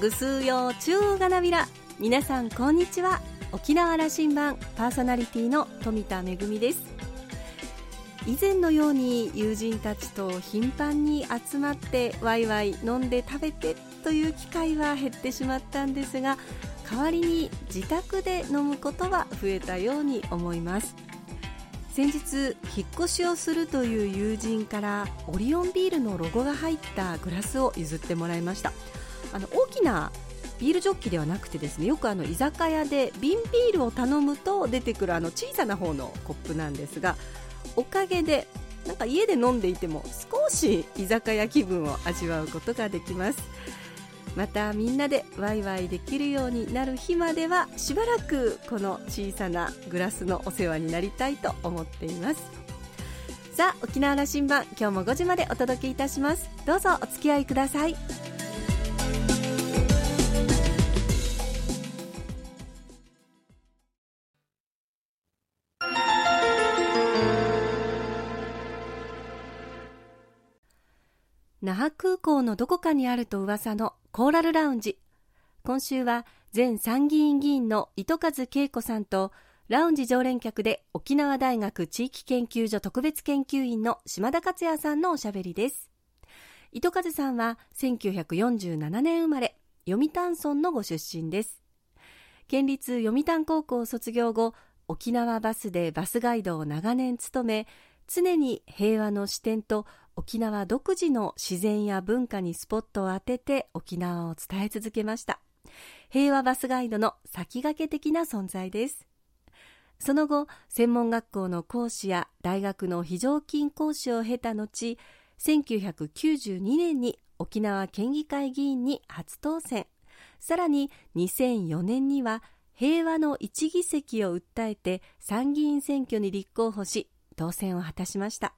ぐすうよう中がなびら皆さんこんにちは。沖縄羅針盤パーソナリティの富田恵です。以前のように友人たちと頻繁に集まってワイワイ飲んで食べてという機会は減ってしまったんですが代わりに自宅で飲むことは増えたように思います。先日引っ越しをするという友人からオリオンビールのロゴが入ったグラスを譲ってもらいました。あの大きなビールジョッキではなくてですねよくあの居酒屋で瓶ビールを頼むと出てくるあの小さな方のコップなんですがおかげでなんか家で飲んでいても少し居酒屋気分を味わうことができます。またみんなでワイワイできるようになる日まではしばらくこの小さなグラスのお世話になりたいと思っています。さあ沖縄羅針盤今日も5時までお届けいたします。どうぞお付き合いください。那覇空港のどこかにあると噂のコーラルラウンジ。今週は前参議院議員の糸数恵子さんとラウンジ常連客で沖縄大学地域研究所特別研究員の島田克也さんのおしゃべりです。糸数さんは1947年生まれ読谷村のご出身です。県立読谷高校を卒業後沖縄バスでバスガイドを長年務め常に平和の視点と沖縄独自の自然や文化にスポットを当てて沖縄を伝え続けました。平和バスガイドの先駆け的な存在です。その後専門学校の講師や大学の非常勤講師を経た後1992年に沖縄県議会議員に初当選。さらに2004年には平和の一議席を訴えて参議院選挙に立候補し当選を果たしました。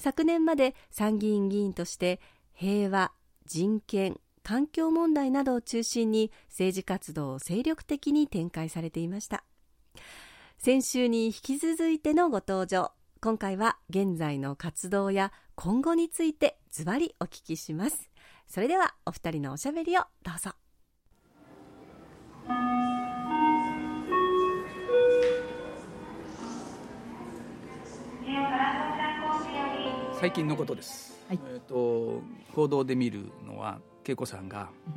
昨年まで参議院議員として平和、人権、環境問題などを中心に政治活動を精力的に展開されていました。先週に引き続いてのご登場今回は現在の活動や今後についてズバリお聞きします。それではお二人のおしゃべりをどうぞ。最近のことです、はい、えーと、報道で見るのは恵子さんが、うん、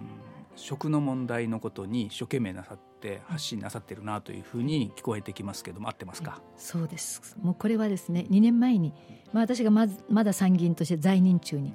食の問題のことに一生懸命なさって発信なさってるなというふうに聞こえてきますけども合ってますか？そうです。もうこれはですね2年前に、まあ、私がまずまだ参議院として在任中に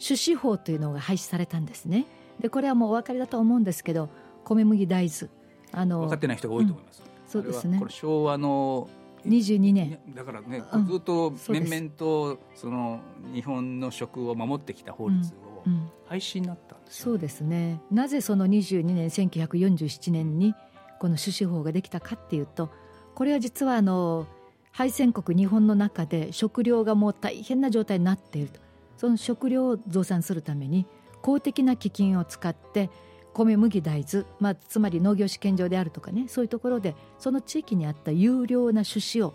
種子法というのが廃止されたんですね。でこれはもうお分かりだと思うんですけど米麦大豆あの分かってない人が多いと思います、うん、そうですね。これ昭和の22年。だからね、うん、ずっと面々とその日本の食を守ってきた法律を廃止になったんですよ、ね、そうですね。なぜその22年1947年にこの種子法ができたかっていうとこれは実はあの敗戦国日本の中で食料がもう大変な状態になっていると。その食料を増産するために公的な基金を使って米麦大豆、まあ、つまり農業試験場であるとかねそういうところでその地域にあった有料な種子を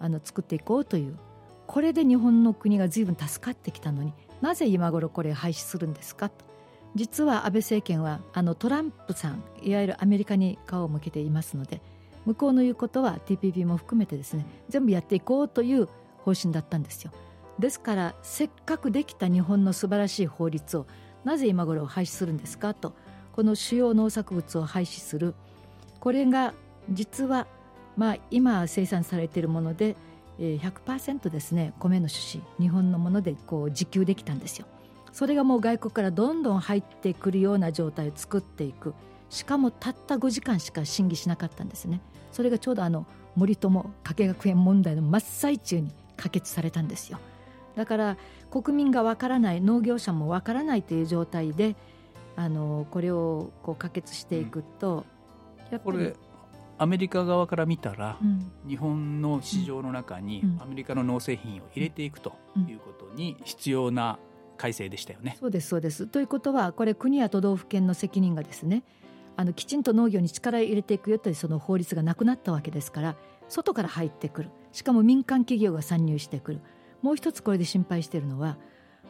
あの作っていこうというこれで日本の国が随分助かってきたのになぜ今頃これ廃止するんですかと。実は安倍政権はあのトランプさんいわゆるアメリカに顔を向けていますので向こうの言うことは TPP も含めてですね全部やっていこうという方針だったんですよ。ですからせっかくできた日本の素晴らしい法律をなぜ今頃廃止するんですかとこの主要農作物を廃止する。これが実はまあ今生産されているもので100%ですね米の種子日本のものでこう自給できたんですよ。それがもう外国からどんどん入ってくるような状態を作っていく。しかもたった5時間しか審議しなかったんですね。それがちょうどあの森友加計学園問題の真っ最中に可決されたんですよ。だから国民がわからない農業者もわからないという状態であのこれをこう可決していくと、やっぱりアメリカ側から見たら、うん、日本の市場の中にアメリカの農製品を入れていくということに必要な改正でしたよね。そうですそうです。ということはこれ国や都道府県の責任がですねあのきちんと農業に力を入れていくよというその法律がなくなったわけですから外から入ってくる。しかも民間企業が参入してくる。もう一つこれで心配しているのは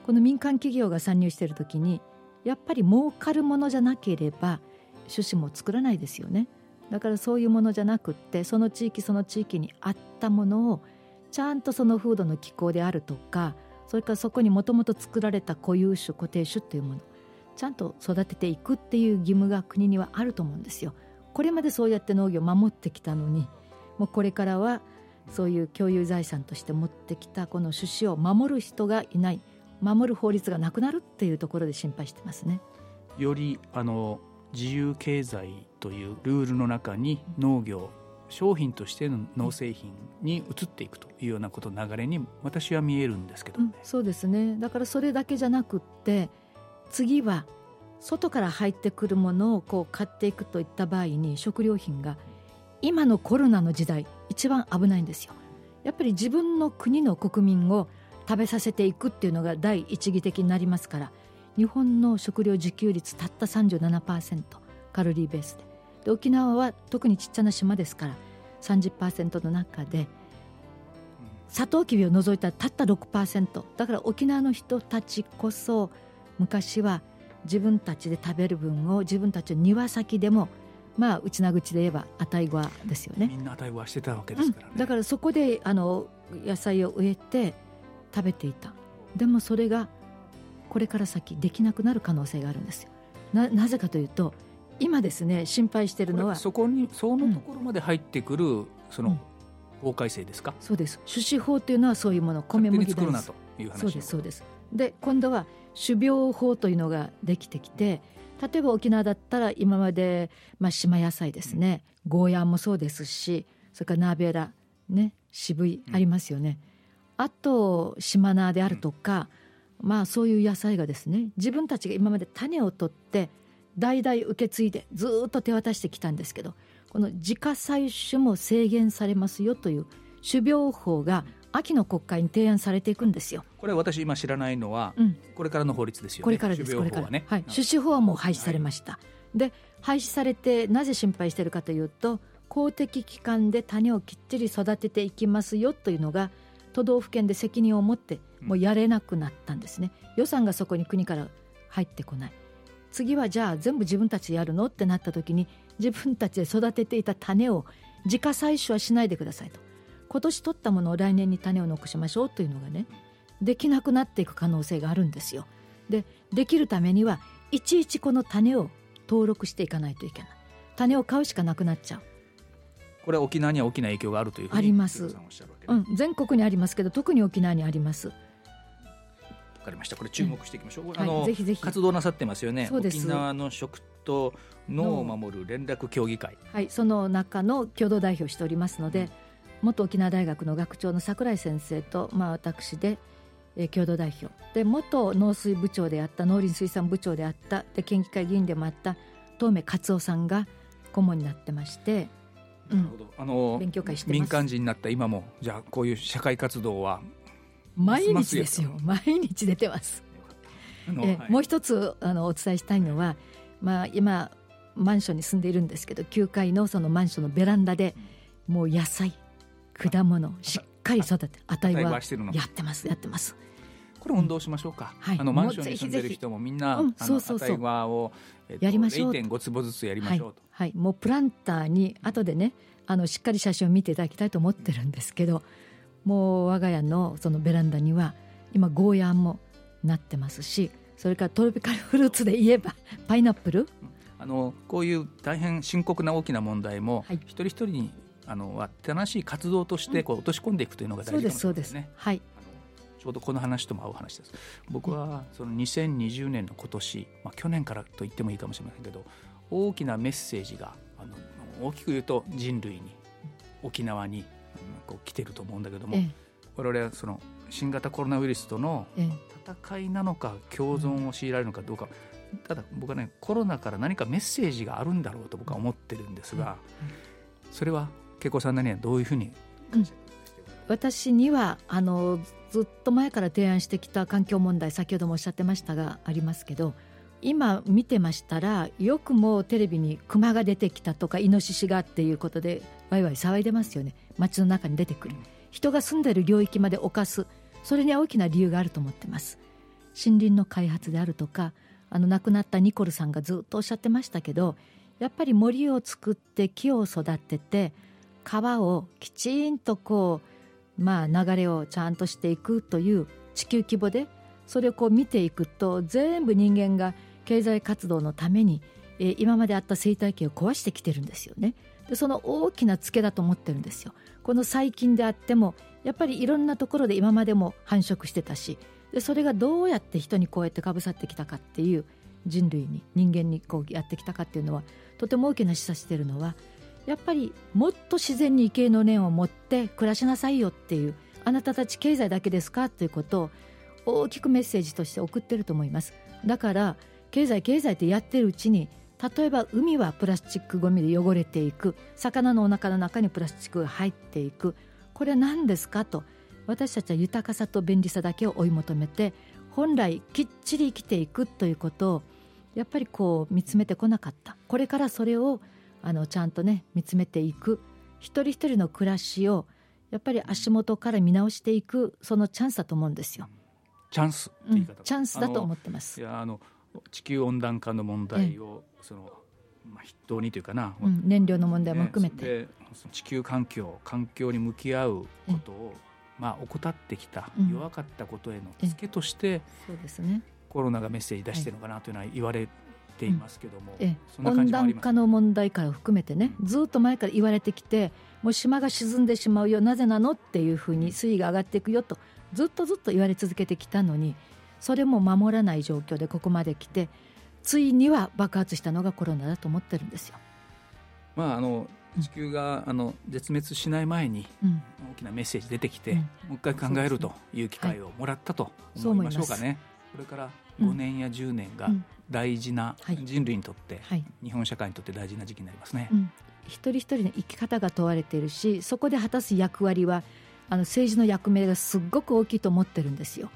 この民間企業が参入している時にやっぱり儲かるものじゃなければ種子も作らないですよねだからそういうものじゃなくってその地域その地域に合ったものをちゃんとその風土の気候であるとかそれからそこにもともと作られた固有種固定種っていうものちゃんと育てていくっていう義務が国にはあると思うんですよ。これまでそうやって農業を守ってきたのにもうこれからはそういう共有財産として持ってきたこの種子を守る人がいない守る法律がなくなるっていうところで心配してますね。よりあの自由経済というルールの中に農業商品としての農製品に移っていくというようなこと流れに私は見えるんですけど、ね。うん、そうですね。だからそれだけじゃなくって次は外から入ってくるものをこう買っていくといった場合に食料品が今のコロナの時代一番危ないんですよ。やっぱり自分の国の国民を食べさせていくっていうのが第一義的になりますから日本の食料自給率たった37%カロリーベースで。で沖縄は特にちっちゃな島ですから30%の中でサトウキビを除いたらたった6%だから沖縄の人たちこそ昔は自分たちで食べる分を自分たちの庭先でもまあ内な口で言えばアタイゴアですよね。みんなアタイゴアしてたわけですからね、うん、だからそこであの野菜を植えて食べていた。でもそれがこれから先できなくなる可能性があるんですよ。ななぜかというと今ですね心配しているのはそこにそのところまで入ってくる、うん、その法改正ですか、そうです。種子法というのはそういうもの米麦作るなという話そうですそうです。で今度は種苗法というのができてきて例えば沖縄だったら今まで、まあ、島野菜ですね、うん、ゴーヤンもそうですしそれからナーベラね渋いありますよね、うん、あと島菜であるとか、うん、まあそういう野菜がですね自分たちが今まで種を取って代々受け継いでずっと手渡してきたんですけどこの自家採取も制限されますよという種苗法が秋の国会に提案されていくんですよ。これ私今知らないのは、うん、これからの法律ですよね。これからです。これから。はい。種子法はもう廃止されました。はい、で廃止されてなぜ心配しているかというと公的機関で種をきっちり育てていきますよというのが都道府県で責任を持ってもうやれなくなったんですね。予算がそこに国から入ってこない。次はじゃあ全部自分たちでやるのってなった時に自分たちで育てていた種を自家採取はしないでくださいと。今年取ったものを来年に種を残しましょうというのがねできなくなっていく可能性があるんですよ。でできるためにはいちいちこの種を登録していかないといけない。種を買うしかなくなっちゃうこれは沖縄には大きな影響があるというふうにあります、うん、全国にありますけど特に沖縄にあります。かりました。これ注目していきましょう、うん、あの、はい、ぜひぜひ。活動なさってますよね。沖縄の食と脳を守る連絡協議会。はいその中の共同代表しておりますので、うん、元沖縄大学の学長の櫻井先生と、まあ、私で、えー、共同代表。で元農水部長であった農林水産部長であったで県議会議員でもあった東目勝夫さんが顧問になってまして、うん、あの勉強会して民間人になった今もじゃあこういう社会活動は毎日ですよ。毎日出てます。え、はい、もう一つあのお伝えしたいのは、まあ、今マンションに住んでいるんですけど9階のそのマンションのベランダでもう野菜果物しっかり育て値はやってますやってますこれ運動しましょうか、はい、あのマンションに住んでる人もみんな、うん、そうそうそう。を、えっと、やりましょう。0.5坪ずつやりましょうと、はい、はい、もうプランターに後でねあのしっかり写真を見ていただきたいと思ってるんですけど、もう我が家のそのベランダには今ゴーヤーもなってますしそれからトロピカルフルーツで言えば パイナップル？あのこういう大変深刻な大きな問題も、はい、一人一人にあのは正しい活動としてこう落とし込んでいくというのが大事ですね。そうですそうです。はいちょうどこの話とも合う話です。僕はその2020年の今年、まあ、去年からと言ってもいいかもしれませんけど大きなメッセージがあの大きく言うと人類に沖縄にこう来てると思うんだけども、ええ、我々はその新型コロナウイルスとの戦いなのか共存を強いられるのかどうか、ただ僕はねコロナから何かメッセージがあるんだろうと僕は思ってるんですが、それは恵子さんなりにはどういうふうに、うん、私にはあのずっと前から提案してきた環境問題先ほどもおっしゃってましたがありますけど今見てましたらよくもテレビにクマが出てきたとかイノシシがっていうことでワイワイ騒いでますよね。街の中に出てくる。人が住んでる領域まで侵す。それには大きな理由があると思ってます。森林の開発であるとかあの亡くなったニコルさんがずっとおっしゃってましたけどやっぱり森を作って木を育てて川をきちんとこうまあ流れをちゃんとしていくという地球規模でそれをこう見ていくと全部人間が経済活動のために、えー、今まであった生態系を壊してきてるんですよね。でその大きなツケだと思ってるんですよ。この細菌であってもやっぱりいろんなところで今までも繁殖してたしでそれがどうやって人にこうやってかぶさってきたかっていう人類に人間にこうやってきたかっていうのはとても大きな示唆してるのはやっぱりもっと自然に畏敬の念を持って暮らしなさいよっていうあなたたち経済だけですか？ということを大きくメッセージとして送ってると思います。だから経済経済ってやってるうちに例えば海はプラスチックごみで汚れていく。魚のお腹の中にプラスチックが入っていく。これは何ですか？と私たちは豊かさと便利さだけを追い求めて本来きっちり生きていくということをやっぱりこう見つめてこなかった。これからそれをあのちゃんとね見つめていく。一人一人の暮らしをやっぱり足元から見直していくそのチャンスだと思うんですよ。チャンス、うん、チャンスだと思ってます。いやあの地球温暖化の問題を、そのまあ、筆頭にというかな、うん、燃料の問題も含めて、ね、地球環境環境に向き合うことを、まあ、怠ってきた、弱かったことへの助けとして、そうですね、コロナがメッセージ出してるのかなというのは言われていますけども、え温暖化の問題から含めてねずっと前から言われてきてもう島が沈んでしまうよなぜなのっていうふうに水位が上がっていくよとずっとずっと言われ続けてきたのにそれも守らない状況でここまで来てついには爆発したのがコロナだと思ってるんですよ。まあ、あの地球があの絶滅しない前に大きなメッセージ出てきて、うん、もう一回考えるという機会をもらったと思いましょうかね。これから5年や10年が大事な、人類にとって、はい、日本社会にとって大事な時期になりますね。うん、一人一人の生き方が問われているしそこで果たす役割はあの政治の役目がすごく大きいと思ってるんですよ。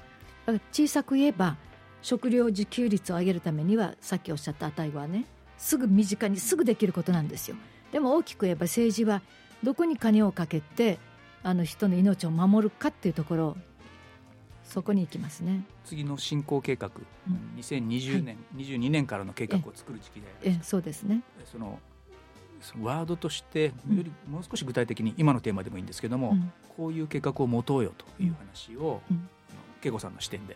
だから小さく言えば食料自給率を上げるためにはさっきおっしゃった値はねすぐ身近にすぐできることなんですよ。でも大きく言えば政治はどこに金をかけてあの人の命を守るかっていうところそこに行きますね。次の進行計画、うん、2020年、はい、22年からの計画を作る時期でえそうですね。そのそのワードとしてよりもう少し具体的に今のテーマでもいいんですけども、うん、こういう計画を持とうよという話を、うん、恵子さんの視点で。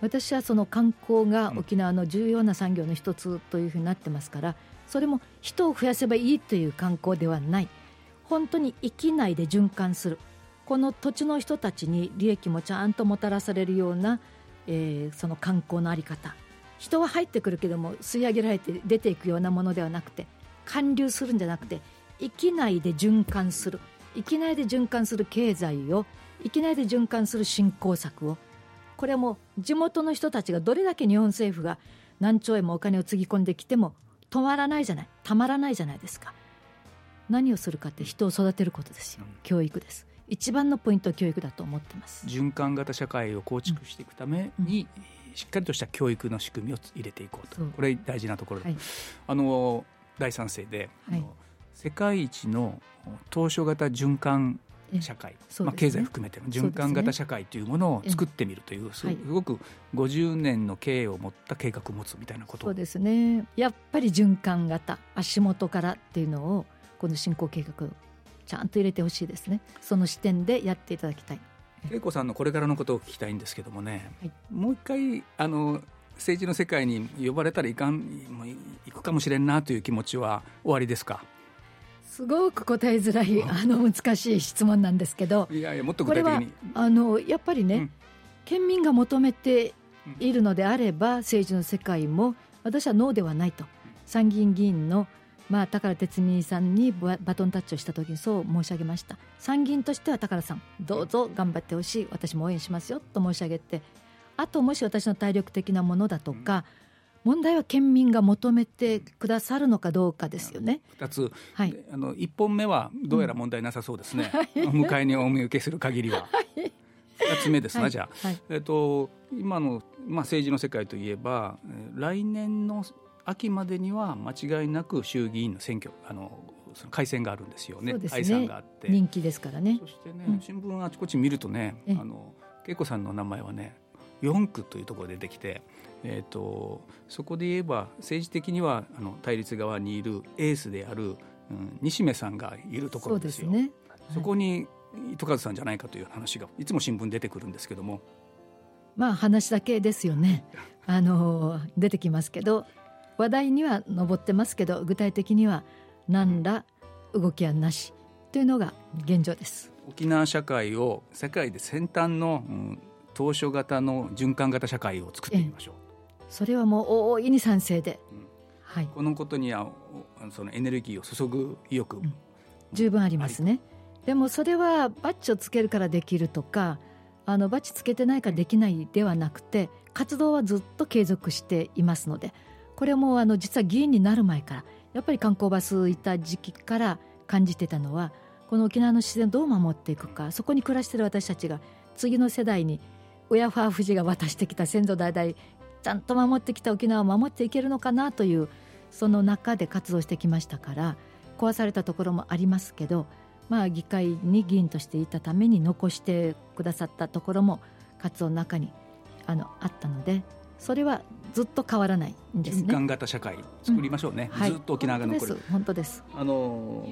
私はその観光が沖縄の重要な産業の一つというふうになってますから、それも人を増やせばいいという観光ではない。本当に域内で循環するこの土地の人たちに利益もちゃんともたらされるような、えー、その観光の在り方。人は入ってくるけども吸い上げられて出ていくようなものではなくて還流するんじゃなくて域内で循環する。域内で循環する経済を域内で循環する振興策を。これはもう地元の人たちがどれだけ日本政府が何兆円もお金をつぎ込んできても止まらないじゃない。たまらないじゃないですか。何をするかって人を育てることですよ、教育です一番のポイントは教育だと思ってます。循環型社会を構築していくために、うん、しっかりとした教育の仕組みを入れていこうと。これ大事なところで、はい、あの大賛成で、はい、世界一の当初型循環社会、ね、まあ、経済含めての循環型社会というものを作ってみるという、すごく50年の経営を持った計画を持つみたいなこと。そうですね。やっぱり循環型足元からっていうのをこの振興計画ちゃんと入れてほしいですね。その視点でやっていただきたい。恵子さんのこれからのことを聞きたいんですけどもね、はい、もう一回あの政治の世界に呼ばれたらいかん行くかもしれんなという気持ちは終わりですか？すごく答えづらいあ。の難しい質問なんですけど。いやいやもっと具体的に。あのやっぱりね、うん、県民が求めているのであれば、政治の世界も私はノーではないと。参議院議員のまあ、高哲実さんにバトンタッチをした時にそう申し上げました。参議院としては高さんどうぞ頑張ってほしい。私も応援しますよと申し上げて。あともし私の体力的なものだとか、問題は県民が求めてくださるのかどうかですよね。二つ、はい、あの一本目はどうやら問題なさそうですね。うん、迎えにお見受けする限りは。二つ目ですな、はい、じゃあ、はい、えっと今のまあ政治の世界といえば来年の秋までには間違いなく衆議院の選挙あのその改選があるんですよね。解散があって。人気ですからね。そしてね、うん、新聞あちこち見るとね、あの恵子さんの名前はね4区というところで出てきて、えーと、そこで言えば政治的にはあの対立側にいるエースである、うん、西目さんがいるところですよ。そ、ね。はい、こに糸数さんじゃないかという話がいつも新聞に出てくるんですけども。まあ話だけですよね。あの出てきますけど話題には上ってますけど具体的には何ら動きはなしというのが現状です。沖縄社会を世界で先端の、うん、当初型の循環型社会を作ってみましょう。それはもう大いに賛成で、うん、はい、このことにはそのエネルギーを注ぐ意欲、うん、十分ありますね。でもそれはバッジをつけるからできるとかあのバッジつけてないからできないではなくて活動はずっと継続していますのでこれもあの実は議員になる前からやっぱり観光バスいた時期から感じてたのはこの沖縄の自然をどう守っていくかそこに暮らしてる私たちが次の世代に親ファーフジが渡してきた先祖代々ちゃんと守ってきた沖縄を守っていけるのかなというその中で活動してきましたから壊されたところもありますけど、まあ、議会に議員としていたために残してくださったところも活動の中にあのあったのでそれはずっと変わらないんですね。循環型社会作りましょうね。うんはい、ずっと沖縄が残る。本当です。あの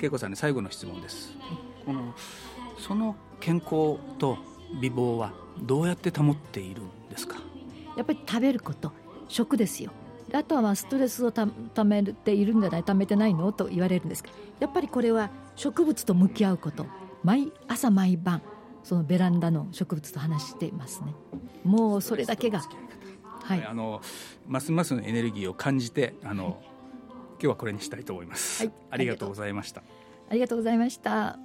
恵子さんに最後の質問です。このその健康と美貌はどうやって保っているんですか？やっぱり食べること、食ですよ。あとはまあストレスをたためているんじゃない、ためてないの？と言われるんですけど、やっぱりこれは植物と向き合うこと。毎朝毎晩そのベランダの植物と話していますね。もうそれだけがはい、あのますますのエネルギーを感じてあの、はい、今日はこれにしたいと思います、はい、ありがとうございました。ありがとうございました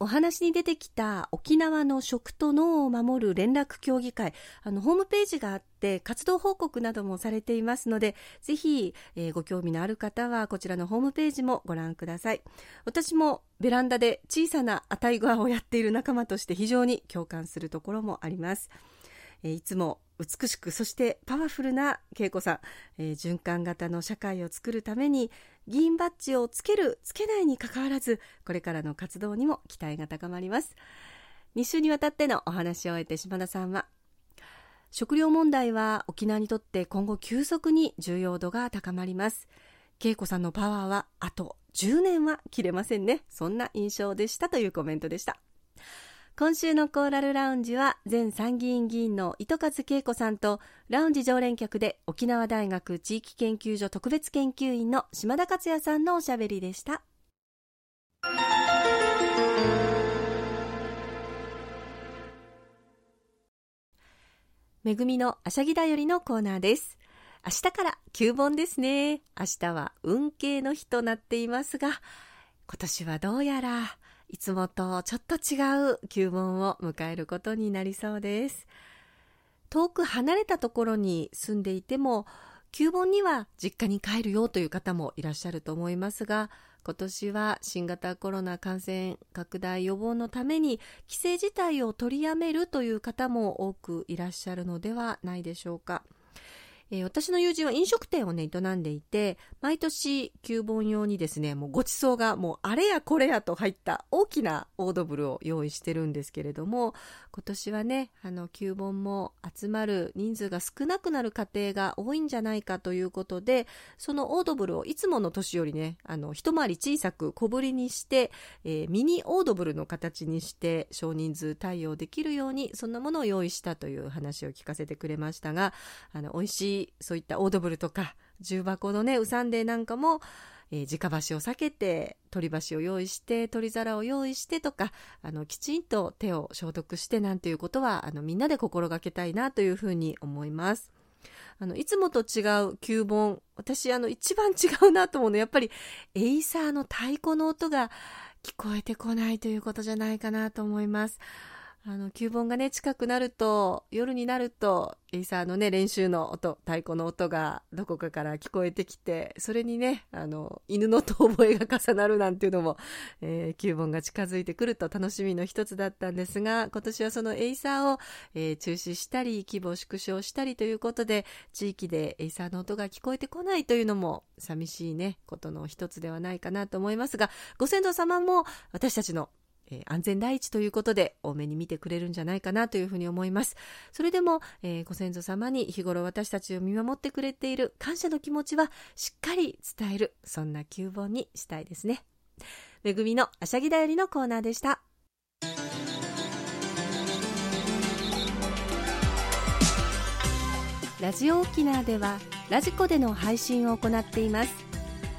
お話に出てきた沖縄の食と脳を守る連絡協議会、あの、ホームページがあって活動報告などもされていますので、ぜひ、えー、ご興味のある方はこちらのホームページもご覧ください。私もベランダで小さなアタイグアをやっている仲間として非常に共感するところもあります。えー、いつも美しくそしてパワフルな恵子さん、えー、循環型の社会を作るために議員バッジをつけるつけないにかかわらずこれからの活動にも期待が高まります。2週にわたってのお話を終えて島田さんは食料問題は沖縄にとって今後急速に重要度が高まります。恵子さんのパワーはあと10年は切れませんね。そんな印象でしたというコメントでした。今週のコーラルラウンジは前参議院議員の糸数恵子さんとラウンジ常連客で沖縄大学地域研究所特別研究員の島田克也さんのおしゃべりでした。めぐみのあしゃぎだよりのコーナーです。明日から9本ですね。明日は運慶の日となっていますが、今年はどうやらいつもとちょっと違う旧盆を迎えることになりそうです。遠く離れたところに住んでいても、旧盆には実家に帰るよという方もいらっしゃると思いますが、今年は新型コロナ感染拡大予防のために帰省自体を取りやめるという方も多くいらっしゃるのではないでしょうか。えー、私の友人は飲食店をね、営んでいて、毎年、旧盆用にですね、もうごちそうがもうあれやこれやと入った大きなオードブルを用意してるんですけれども、今年はね、あの、旧盆も集まる人数が少なくなる家庭が多いんじゃないかということで、そのオードブルをいつもの年よりね、あの、一回り小さく小ぶりにして、えー、ミニオードブルの形にして少人数対応できるように、そんなものを用意したという話を聞かせてくれましたが、あの、美味しいそういったオードブルとか重箱のねウサンデーなんかも、えー、直箸を避けて取り箸を用意して取り皿を用意してとかあのきちんと手を消毒してなんていうことはあのみんなで心がけたいなというふうに思います。あのいつもと違う旧盆私あの一番違うなと思うのやっぱりエイサーの太鼓の音が聞こえてこないということじゃないかなと思います。あの、旧盆がね、近くなると、夜になると、エイサーのね、練習の音、太鼓の音がどこかから聞こえてきて、それにね、あの、犬の遠吠えが重なるなんていうのも、えー、旧盆が近づいてくると楽しみの一つだったんですが、今年はそのエイサーを、えー、中止したり、規模縮小したりということで、地域でエイサーの音が聞こえてこないというのも、寂しいね、ことの一つではないかなと思いますが、ご先祖様も私たちのえー、安全第一ということで大目に見てくれるんじゃないかなというふうに思います。それでも、えー、ご先祖様に日頃私たちを見守ってくれている感謝の気持ちはしっかり伝えるそんな旧本にしたいですね。めぐみのあしゃぎだよりのコーナーでした。ラジオ沖縄ではラジコでの配信を行っています。